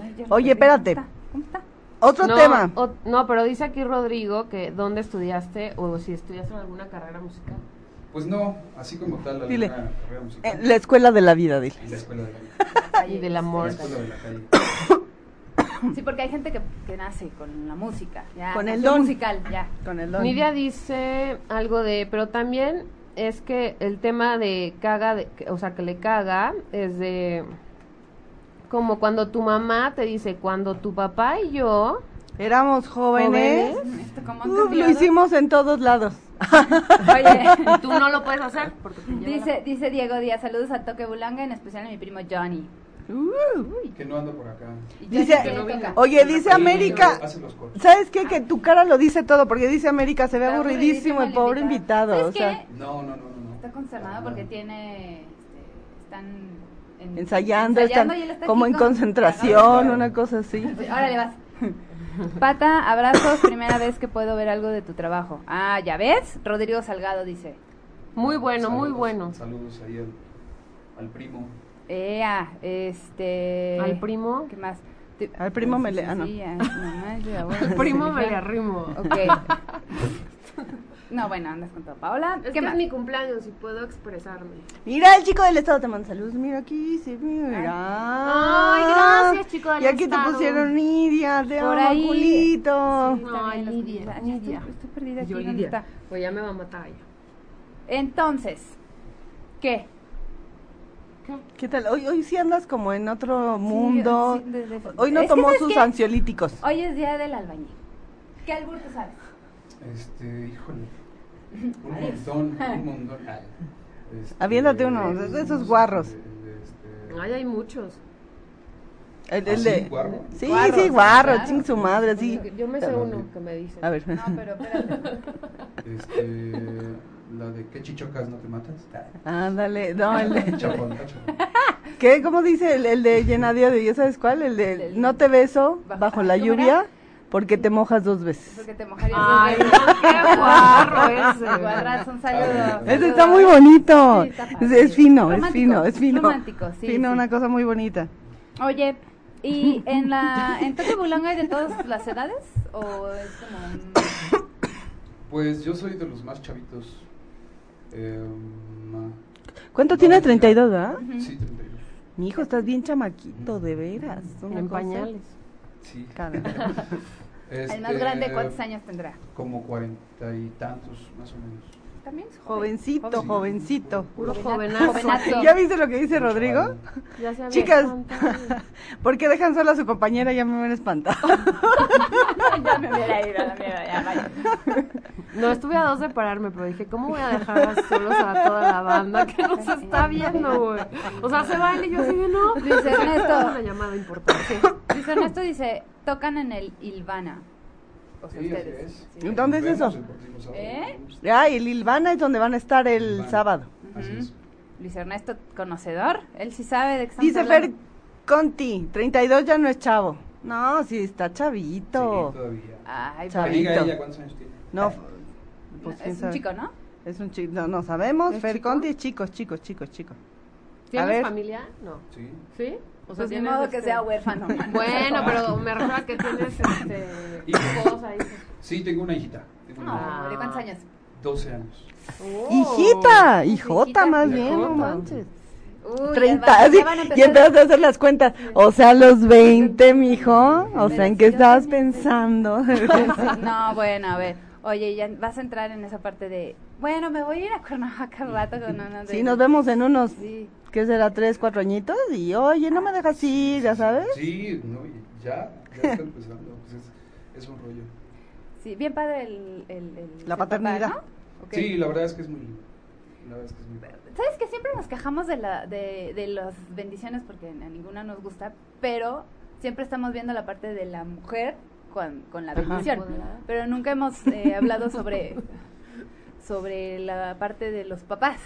Ay, ya lo Oye, espérate. ¿Cómo está? ¿Cómo está? Otro no, tema. o- no, pero dice aquí Rodrigo que dónde estudiaste o si estudiaste alguna carrera musical. Pues no, así como tal, Dile. carrera musical. En la escuela de la vida, dile. La escuela de la Y del amor. En la escuela de la calle. Sí, porque hay gente que, que nace con la música, ya. Con el don. musical, ya. Con el don. Nidia dice algo de, pero también es que el tema de caga, de, que- o sea, que le caga, es de como cuando tu mamá te dice, cuando tu papá y yo, Éramos jóvenes. Uf, lo hicimos en todos lados. Oye, tú no lo puedes hacer porque dice, dice Diego Díaz, saludos a Toque Bulanga, en especial a mi primo Johnny. Que no anda por acá. Dice, le oye, dice América. ¿sabes qué? Que tu cara lo dice todo, porque dice América, se ve Está aburridísimo el pobre invitado. ¿Sabes O sea, qué? No, no, no, no. Está consternado porque tiene, este, están en- ensayando, están como en con- concentración, una cosa así. Órale, vas. Pata, abrazos, primera vez que puedo ver algo de tu trabajo. Ah, ¿ya ves? Rodrigo Salgado dice. Muy bueno, muy bueno. Saludos ahí al, al primo. Ea, este... Al primo, ¿Qué más? Al primo me le- ah, no. sí, a- mamá, yo, abuela, al primo me le arrimo. Ok. No, bueno, andas con todo. Paola, Es ¿qué que más? es mi cumpleaños y puedo expresarme. Mira, el chico del estado te manda saludos. Mira aquí, sí, mira. Ay, gracias, chico del Y aquí estado. te pusieron Nidia, te Por amo, ahí. culito. Sí, los Lidia, comentarios. Lidia. Estoy, estoy perdida aquí. Yo, ¿dónde Lidia. está? Pues ya me va a matar ella. Entonces, ¿qué? ¿Qué tal? Hoy, hoy sí andas como en otro mundo. sí, de- de- Hoy no tomó ¿sabes sus qué? ansiolíticos. Hoy es día del albañil. ¿Qué albur te sabes? Este, híjole. Un montón, un montón. Este, Aviéntate uno, de- de esos guarros. este, Ay, hay muchos. El, ¿Ah, el sí? de... ¿Guarro? Sí, Guarro, sí, sí, guarro, claro. ching su madre, sí. Yo me sé Pero- uno que me dice. A ver. No, pero espérate. Este, la de ¿qué chichocas no te matas? Ándale, no, el de... Chapón, chapón. ¿Qué? ¿Cómo dice el, el de Llenadio de ya sabes cuál? El de El- no te beso Bajo- bajo la ¿cómo lluvia porque te mojas dos veces. Porque te mojarías Ay, dos veces. qué guarro ese. Guarras, un saludo. Ese está muy bonito. Sí, está es, es fino, es Romántico, fino, es fino. romántico, sí, Fino, sí. una cosa muy bonita. Oye, ¿y en la en hay de todas las edades? ¿O es como un... Pues yo soy de los más chavitos. Eh, ma- ¿Cuánto no, tiene? ya. 32, ¿verdad? Sí, 32. Mi hijo, estás bien chamaquito, de veras. En pañales. Sí. Caray. El más Este, grande, ¿cuántos años tendrá? Como cuarenta y tantos, más o menos. También es joven. Jovencito, Joven. jovencito. Puro Jovenazo. ¿Ya viste lo que dice Rodrigo? Ya se había Chicas. ¿por qué dejan sola a su compañera? Ya me ven espantado. ya me hubiera ido a la mierda, ya vaya. No, estuve a dos de pararme, pero dije, ¿cómo voy a dejar solos a toda la banda que nos está viendo, güey? O sea, se va él y yo así de no. Luis Ernesto. Es una llamada importante. Luis Ernesto dice, tocan en el Ilvana. O sea, Sí, así ustedes. es. Sí. ¿Dónde es eso? ¿Eh? Ah, y el Ilvana es donde van a estar el sábado. Así es. Luis Ernesto, conocedor, él sí sabe de qué estamos Dice Fer. Conti, 32 ya no es chavo. No, sí, está Sí, chavito. todavía. Ay, Chavo. Que diga Chavito. ella cuántos años tiene. No, pues, pues, es un chico, ¿no? Es un chico, no, no sabemos. ¿Es Fer chico? Conti, chicos, chicos, chicos, chicos. A ¿Tienes familia? No. Sí. ¿Sí? O Pues ni tienes, modo que este- sea huérfano. Bueno, pero me refiero a que tienes este, hijos ahí. Sí, tengo una hijita. Tengo una. No, ¿de cuántos años? 12 años. Oh. Hijita, hijota hijita. más bien, no manches. Uy, 30, ya, van- así, ya van a y empezaste a hacer las cuentas. O sea, los 20, mijo. O sea, ¿en qué estabas pensando? No, bueno, a ver. Oye, ya vas a entrar en esa parte de, bueno, me voy a ir a Cuernavaca al rato con unos de... Sí, nos vemos en unos, Sí. ¿Qué será? ¿Tres, cuatro añitos? Y oye, no me dejas ir, ya sabes. Sí, no, y ya, ya está empezando. Pues es, es un rollo. Sí, bien padre el... el- el La papá, paternidad. Sí, la verdad es que es muy lindo. La verdad es que es muy padre. ¿Sabes que siempre nos quejamos de, la, de, de las bendiciones porque a ninguna nos gusta, pero siempre estamos viendo la parte de la mujer con, con la Ajá. bendición. Pero nunca hemos eh, hablado sobre, sobre la parte de los papás.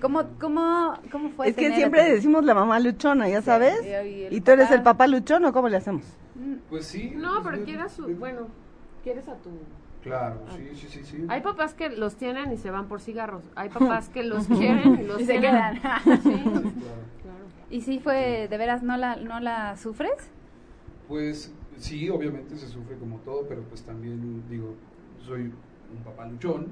¿Cómo, cómo, cómo fue Es que a siempre tu- decimos la mamá luchona, ya sabes. y- y Y tú eres papá. el papá luchón, ¿o cómo le hacemos? Mm, Pues sí. No, pues, pero es- quieres su, bueno, quieres a tu Claro, sí, sí, sí, sí. Hay papás que los tienen y se van por cigarros. Hay papás que los quieren y los Y se quedan. Sí, Claro. claro. ¿Y sí fue, de veras, no la, no la sufres? Pues sí, obviamente se sufre como todo, pero pues también digo, soy un papá luchón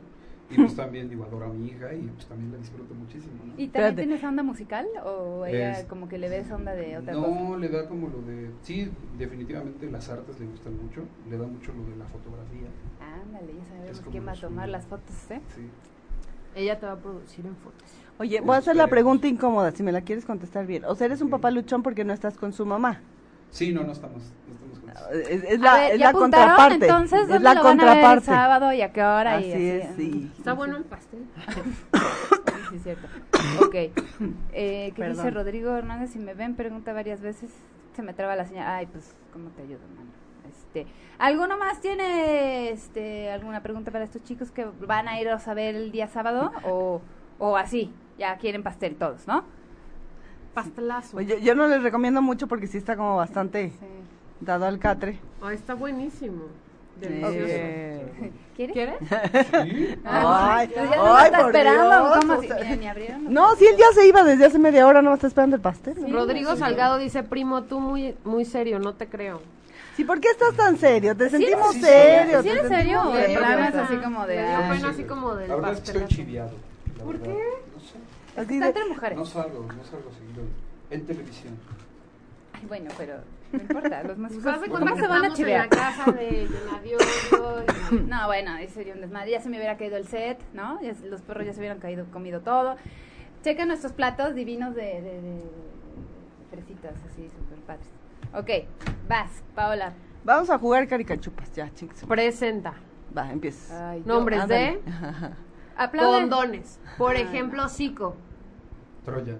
Y pues también digo, adoro a mi hija y pues también la disfruto muchísimo, ¿no? ¿Y también Espérate. tiene esa onda musical o ella Es- como que le ves onda de otra cosa? No, le da como lo de... Sí, definitivamente las artes le gustan mucho, le da mucho lo de la fotografía. Ándale, ya sabemos quién va a tomar las fotos, ¿eh? Sí. Ella te va a producir en fotos. Oye, voy a hacer la pregunta incómoda, si me la quieres contestar bien. O sea, eres un papá luchón porque no estás con su mamá. Sí, no, no estamos, no estamos. Es, es A la, ver, es ¿ya la contraparte. Entonces, es ¿dónde la lo van a ver el contraparte. sábado y a qué hora? y Así es, sí. Está bueno el pastel. Sí, sí, es cierto. Ok. Eh, ¿Qué dice. Rodrigo Hernández? Si me ven, pregunta varias veces. Se me traba la señal. Ay, pues, ¿cómo te ayudo, hermano? Este, ¿Alguno más tiene este, alguna pregunta para estos chicos que van a ir a saber el día sábado? O, o así, ya quieren pastel todos, ¿no? Pastelazo. Oye, yo no les recomiendo mucho porque sí está como bastante Sí. Dado al catre. Ay, está buenísimo. Delicioso. Eh, ¿Quieres? ¿Quieres? Sí, Ay, Pues ya no ay, está por esperando. Dios, ¿Cómo o si- sea- mira, ni abrieron los- No, si él ya se iba desde hace media hora, no me está esperando el pastel. Sí, Rodrigo Salgado dice, primo, tú muy, muy serio, no te creo. ¿por qué estás tan serio? Te sentimos sí, serio. ¿Sí te eres serio? de es así como de... Pena así como del La verdad es que estoy chiviado. ¿Por qué? No sé. Está entre mujeres. No salgo, no salgo seguido en televisión. Ay, bueno, pero no importa, los Pues músicos haz de ¿cómo se van a estamos en chivear. la casa de y... No, bueno, ahí sería un desmadre. Ya se me hubiera caído el set, ¿no? Ya los perros ya se hubieran caído, comido todo. Checa nuestros platos divinos de, de, de- de fresitas, así, súper padres. Ok, vas, Paola. Vamos a jugar caricachupas, ya, chicos. Presenta. Va, empiezas. Ay, Nombres de Aplauden. condones. Por ejemplo, Zico. Troya.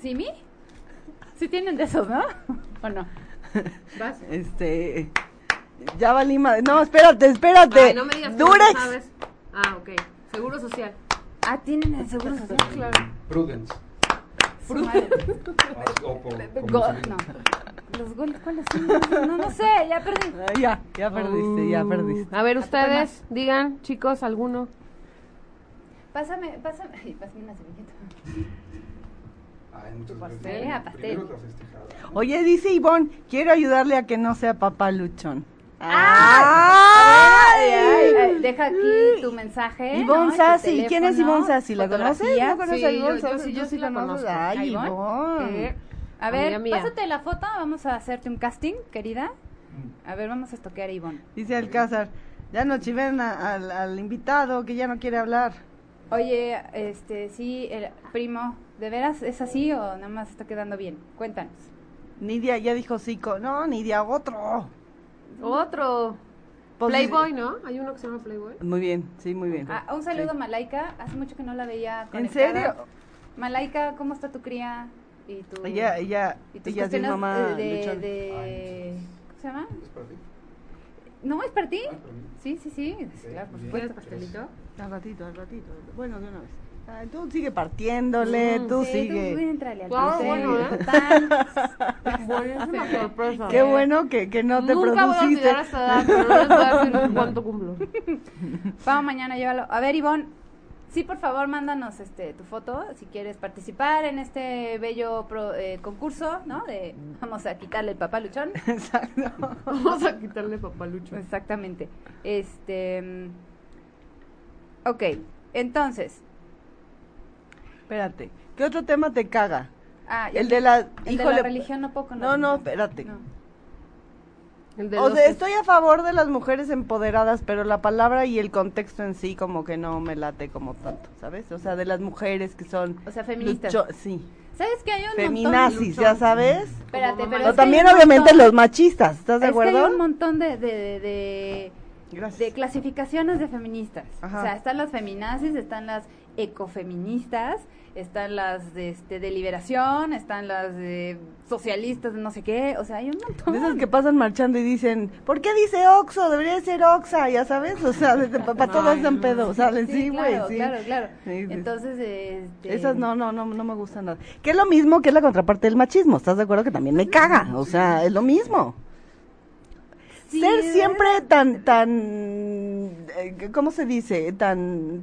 ¿Simi? Sí tienen de esos, ¿no? ¿O no? ¿Vas? Este. Ya valí madre. No, espérate, espérate. Ay, no me digas que no Durex. sabes. Ah, ok. Seguro social. Ah, tienen el seguro social. Claro. Prudence. O por- dice. no. ¿Los goles cuáles son? No, no sé, ya perdí. Ah, ya, ya perdiste, ya perdiste. A ver, ustedes, digan, chicos, alguno. Pásame, pásame. Ay, pásame una servilleta. Ay, muchas pastel, a festejada. Oye, dice Ivonne, quiero ayudarle a que no sea papá luchón. Ay, ay, ay, deja aquí tu mensaje. ¿no? Ivonne tu Sassi, ¿quién es Ivonne Sassi? ¿La conoces? ¿No conoces Sí, a Ivonne yo- yo Sassi? sí- yo sí la conoces. conozco. Ay, ¿A Ivonne? Eh, A ver, mía. pásate la foto, vamos a hacerte un casting, querida. A ver, vamos a toquear a Ivonne. Dice Alcázar, ya no chiven a- al, al invitado que ya no quiere hablar. Oye, este, sí, el primo, ¿de veras es así o nada más está quedando bien? Cuéntanos. Nidia ya dijo Zico. No, Nidia, otro. Otro. Pues, Playboy, ¿no? Hay uno que se llama Playboy. Muy bien, sí, muy bien. Ah, un saludo Sí. a Malaika, hace mucho que no la veía ¿En conectada. serio? Malaika, ¿cómo está tu cría? Y tu, Ella, ella, y tus ella es mi mamá eh, de, luchona. de- ¿Cómo se llama? ¿Es para ti? No, es para ti. Ah, para mí. Sí, sí, sí, claro, por supuesto. ¿Quieres pastelito? Al ratito, al ratito. Bueno, de una vez. Tú sigue partiéndole, tú Sí, sigue. Tú al pastel, bueno, ¿eh? total. Buenísima sorpresa. Qué bueno que, que no te Nunca voy a produciste. olvidar esta edad, pero no les voy a decir cuánto cumplo. Vamos mañana, llévalo. A ver, Ivonne, sí, por favor, mándanos este tu foto si quieres participar en este bello pro- eh, concurso, ¿no? De vamos a quitarle el papá luchón. Exacto. Vamos a quitarle papalucho. Exactamente. Este. mm, Ok, entonces. Espérate. ¿Qué otro tema te caga? Ah, El de la. el de la religión no puedo con la No, no, espérate. No. El de O sea, estoy a favor de las mujeres empoderadas, pero la palabra y el contexto en sí como que no me late como tanto, ¿sabes? O sea, de las mujeres que son... O sea, feministas. lucho- sí. ¿Sabes que hay un Feminazis, montón? ya sabes. Espérate, pero. O también obviamente montón- los machistas, ¿estás de que acuerdo? hay un montón de, de, de, de- Gracias. de clasificaciones de feministas. Ajá. O sea, están las feminazis, están las ecofeministas, están las de, este, de liberación, están las de socialistas de no sé qué. O sea, hay un montón. De esas que pasan marchando y dicen, ¿por qué dice Oxo? Debería ser Oxa, ya sabes, o sea, para dan no. pedo, salen, sí, güey, claro, sí. claro, claro. Sí, sí. Entonces, este, Esas no, no, no, no me gustan nada. Que es lo mismo que es la contraparte del machismo, ¿estás de acuerdo? Que también me caga, o sea, es lo mismo. Sí, Ser siempre tan, tan, eh, ¿cómo se dice? Tan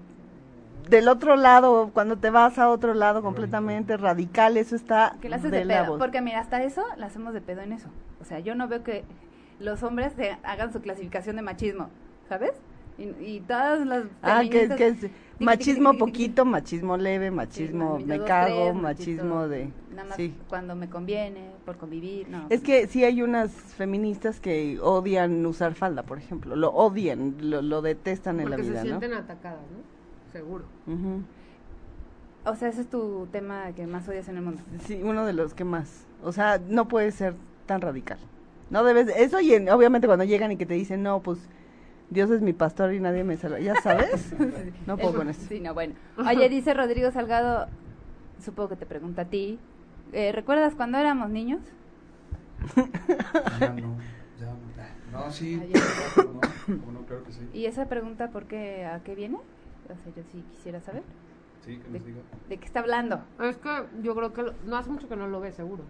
del otro lado, cuando te vas a otro lado completamente radical, eso está Que la haces de, de pedo. Porque mira, hasta eso la hacemos de pedo en eso. O sea, yo no veo que los hombres se hagan su clasificación de machismo, ¿sabes? Y, y todas las Ah, que, que es machismo poquito, machismo leve, Sí, machismo me dos, cago, tres, machismo de... Nada más Sí. cuando me conviene, por convivir, no. Es que sí hay unas feministas que odian usar falda, por ejemplo. Lo odian, lo, lo detestan en la Porque vida, se ¿no? sienten atacadas, ¿no? Seguro. O sea, ese es tu tema que más odias en el mundo. Sí, uno de los que más. O sea, no puede ser tan radical. No debes, eso y en- obviamente cuando llegan y que te dicen, no, pues Dios es mi pastor y nadie me salva. ¿Ya sabes? No puedo con eso. Sí, no, bueno. Oye, dice Rodrigo Salgado, supongo que te pregunta a ti, eh, ¿recuerdas cuando éramos niños? Ya no, ya no. No, sí. Ah, ya. ¿cómo no? ¿Cómo no? Claro que sí. ¿Y esa pregunta por qué, a qué viene? O sea, yo sí quisiera saber. Sí, que ¿De, nos diga. de qué está hablando? Es que yo creo que lo- no hace mucho que no lo ve, seguro.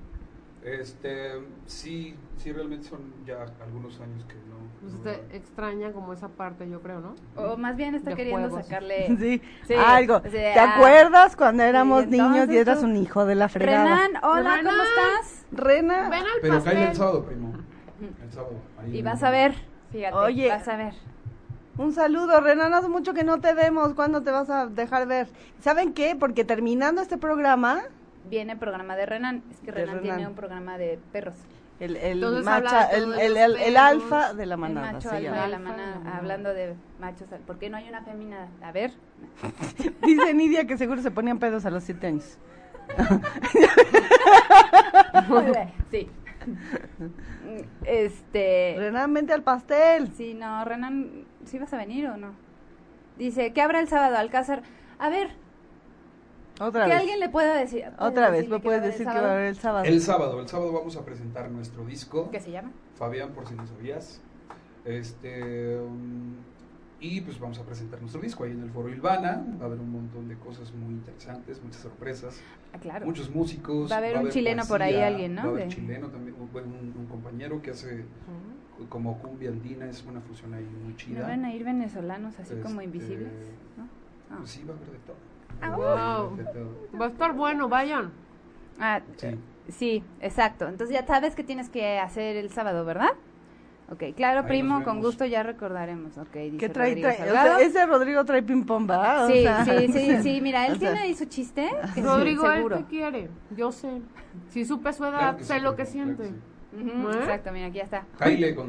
Este, sí, sí, realmente son ya algunos años que no. Pues no- te extraña como esa parte, yo creo, ¿no? O más bien está De queriendo juegos. sacarle... Sí, Sí, algo. o sea, ¿Te ah, acuerdas cuando éramos niños y eras un hijo de la fregada? Renan, hola, Renan. ¿cómo estás? Rena. Ven al Pero pastel. cae el sábado, primo. El sábado. ahí Y vas a ver, fíjate, Oye. vas a ver. Un saludo, Renan, hace mucho que no te vemos. ¿Cuándo te vas a dejar ver? ¿Saben qué? Porque terminando este programa, Viene programa de Renan, es que Renan, tiene un programa de perros. el, el macha, el, el, el- el alfa de la El manada. macho se alfa de la manada, la manada. hablando de machos, ¿por qué no hay una fémina? A ver. Dice Nidia que seguro se ponían pedos a los siete años. sí. Este, Renan, vente al pastel. sí, no, Renan, ¿sí vas a venir o no? Dice, ¿qué habrá el sábado? Alcázar. A ver, Otra que vez. alguien le pueda decir. ¿puedes Otra vez, me puedes decir que va a haber el sábado. El sábado, el sábado vamos a presentar nuestro disco. ¿Qué se llama? Fabián, por si no sabías. Este. um, y pues vamos a presentar nuestro disco ahí en el Foro Ilvana. Va a haber un montón de cosas muy interesantes, muchas sorpresas. Ah, claro. Muchos músicos. Va a haber un chileno por ahí, alguien, ¿no? Va a haber De- chileno también, un, bueno, un- un compañero que hace como cumbia andina, es una fusión ahí muy ¿No chida. van a ir venezolanos así como Este, invisibles? ¿no? Ah. Pues sí, va a haber de todo. Ah, Va wow. haber de todo. Va a estar bueno, vayan. Ah, Sí. sí, exacto. Entonces ya sabes que tienes que hacer el sábado, ¿verdad? Ok, claro, Ahí primo, con gusto ya recordaremos. Ok, dice ¿Qué trae? Rodrigo trae? O Salgado. sea, ese Rodrigo trae ping pong, ¿va? O Sí, sea, sí, sí, sí, mira, él o sea, tiene ahí su chiste. que Rodrigo, él seguro. te quiere. Yo sé. Si supe su edad, Claro sé sí, lo que claro siente. sí. ¿Eh? Exacto, mira, aquí ya está. Caile con,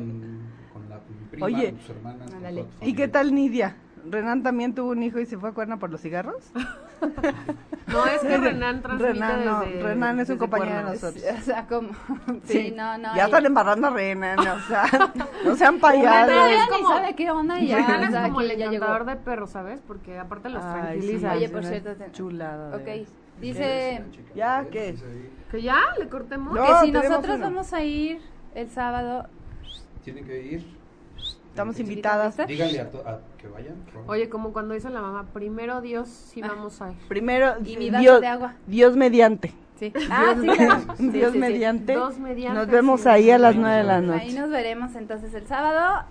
con la mi prima, Oye. con sus hermanas. con ¿Y qué tal Nidia? ¿Renan también tuvo un hijo y se fue a cuerna por los cigarros? No, es que Renan transmite Renan, no, desde- Renan es un compañero de Cuerna. nosotros. O sea, como... Sí, no, no. Ya él- están embarrando a Renan, o sea, no sean Renan payasos. ya ni como- sabe qué onda y ya, Renan o es sea, como el encantador de perros, ¿sabes? Porque aparte los Ay, tranquiliza. sí, Oye, es por una cierto, te- Chulada. de Ok, dice ¿Ya ¿Qué? ¿Que ya? ¿Le cortemos? No, que si nosotros uno. vamos a ir el sábado... Tienen que ir. Estamos invitadas. Díganle a, to- a que vayan. por. Oye, como cuando dice la mamá, primero Dios, sí Ah. vamos a ir. Primero, Y mi vaso Dios, de agua. Dios mediante. Sí. Ah, sí, claro. Sí, Dios sí, mediante. Dos mediante, Nos vemos sí. ahí a las nueve de la vemos. Ahí noche. nos veremos entonces el sábado.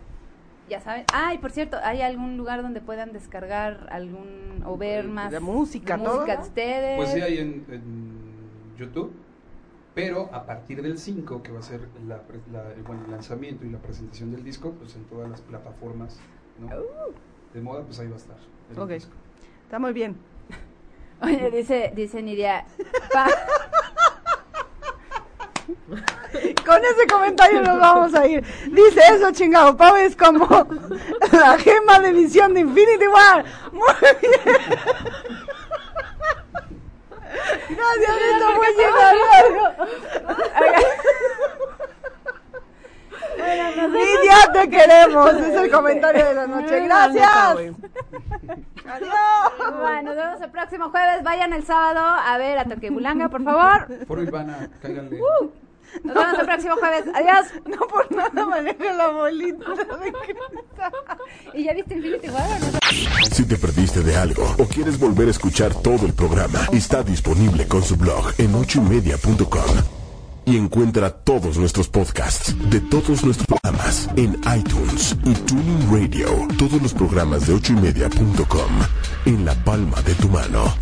Ya saben. Ah, y por cierto, ¿hay algún lugar donde puedan descargar algún o ver más de música, de música de ustedes? Pues sí, hay en, en YouTube. Pero a partir del 5, que va a ser la, pre- la- el, bueno, el lanzamiento y la presentación del disco, pues en todas las plataformas ¿no? de moda, pues ahí va a estar. el Ok. disco. Está muy bien. Oye, dice, dice Nidia. pa- Con ese comentario nos vamos a ir. Dice eso, chingado. Pau es como la gema de visión de Infinity War. Muy bien. Gracias, esto fue llegar. Lidia, te queremos. Es el comentario de la noche. Gracias. Adiós. Bueno, nos vemos el próximo jueves. Vayan el sábado a ver a Toquebulanga, por favor. Foro Ivana, cáiganle. Nos vemos el próximo jueves. Adiós. No por nada maneja la bolita. ¿Y ya viste Infinity War o no? Si te perdiste de algo o quieres volver a escuchar todo el programa, está disponible con su blog en ochoymedia.com. Y encuentra todos nuestros podcasts de todos nuestros programas en iTunes y Tuning Radio. Todos los programas de ochoymedia.com en la palma de tu mano.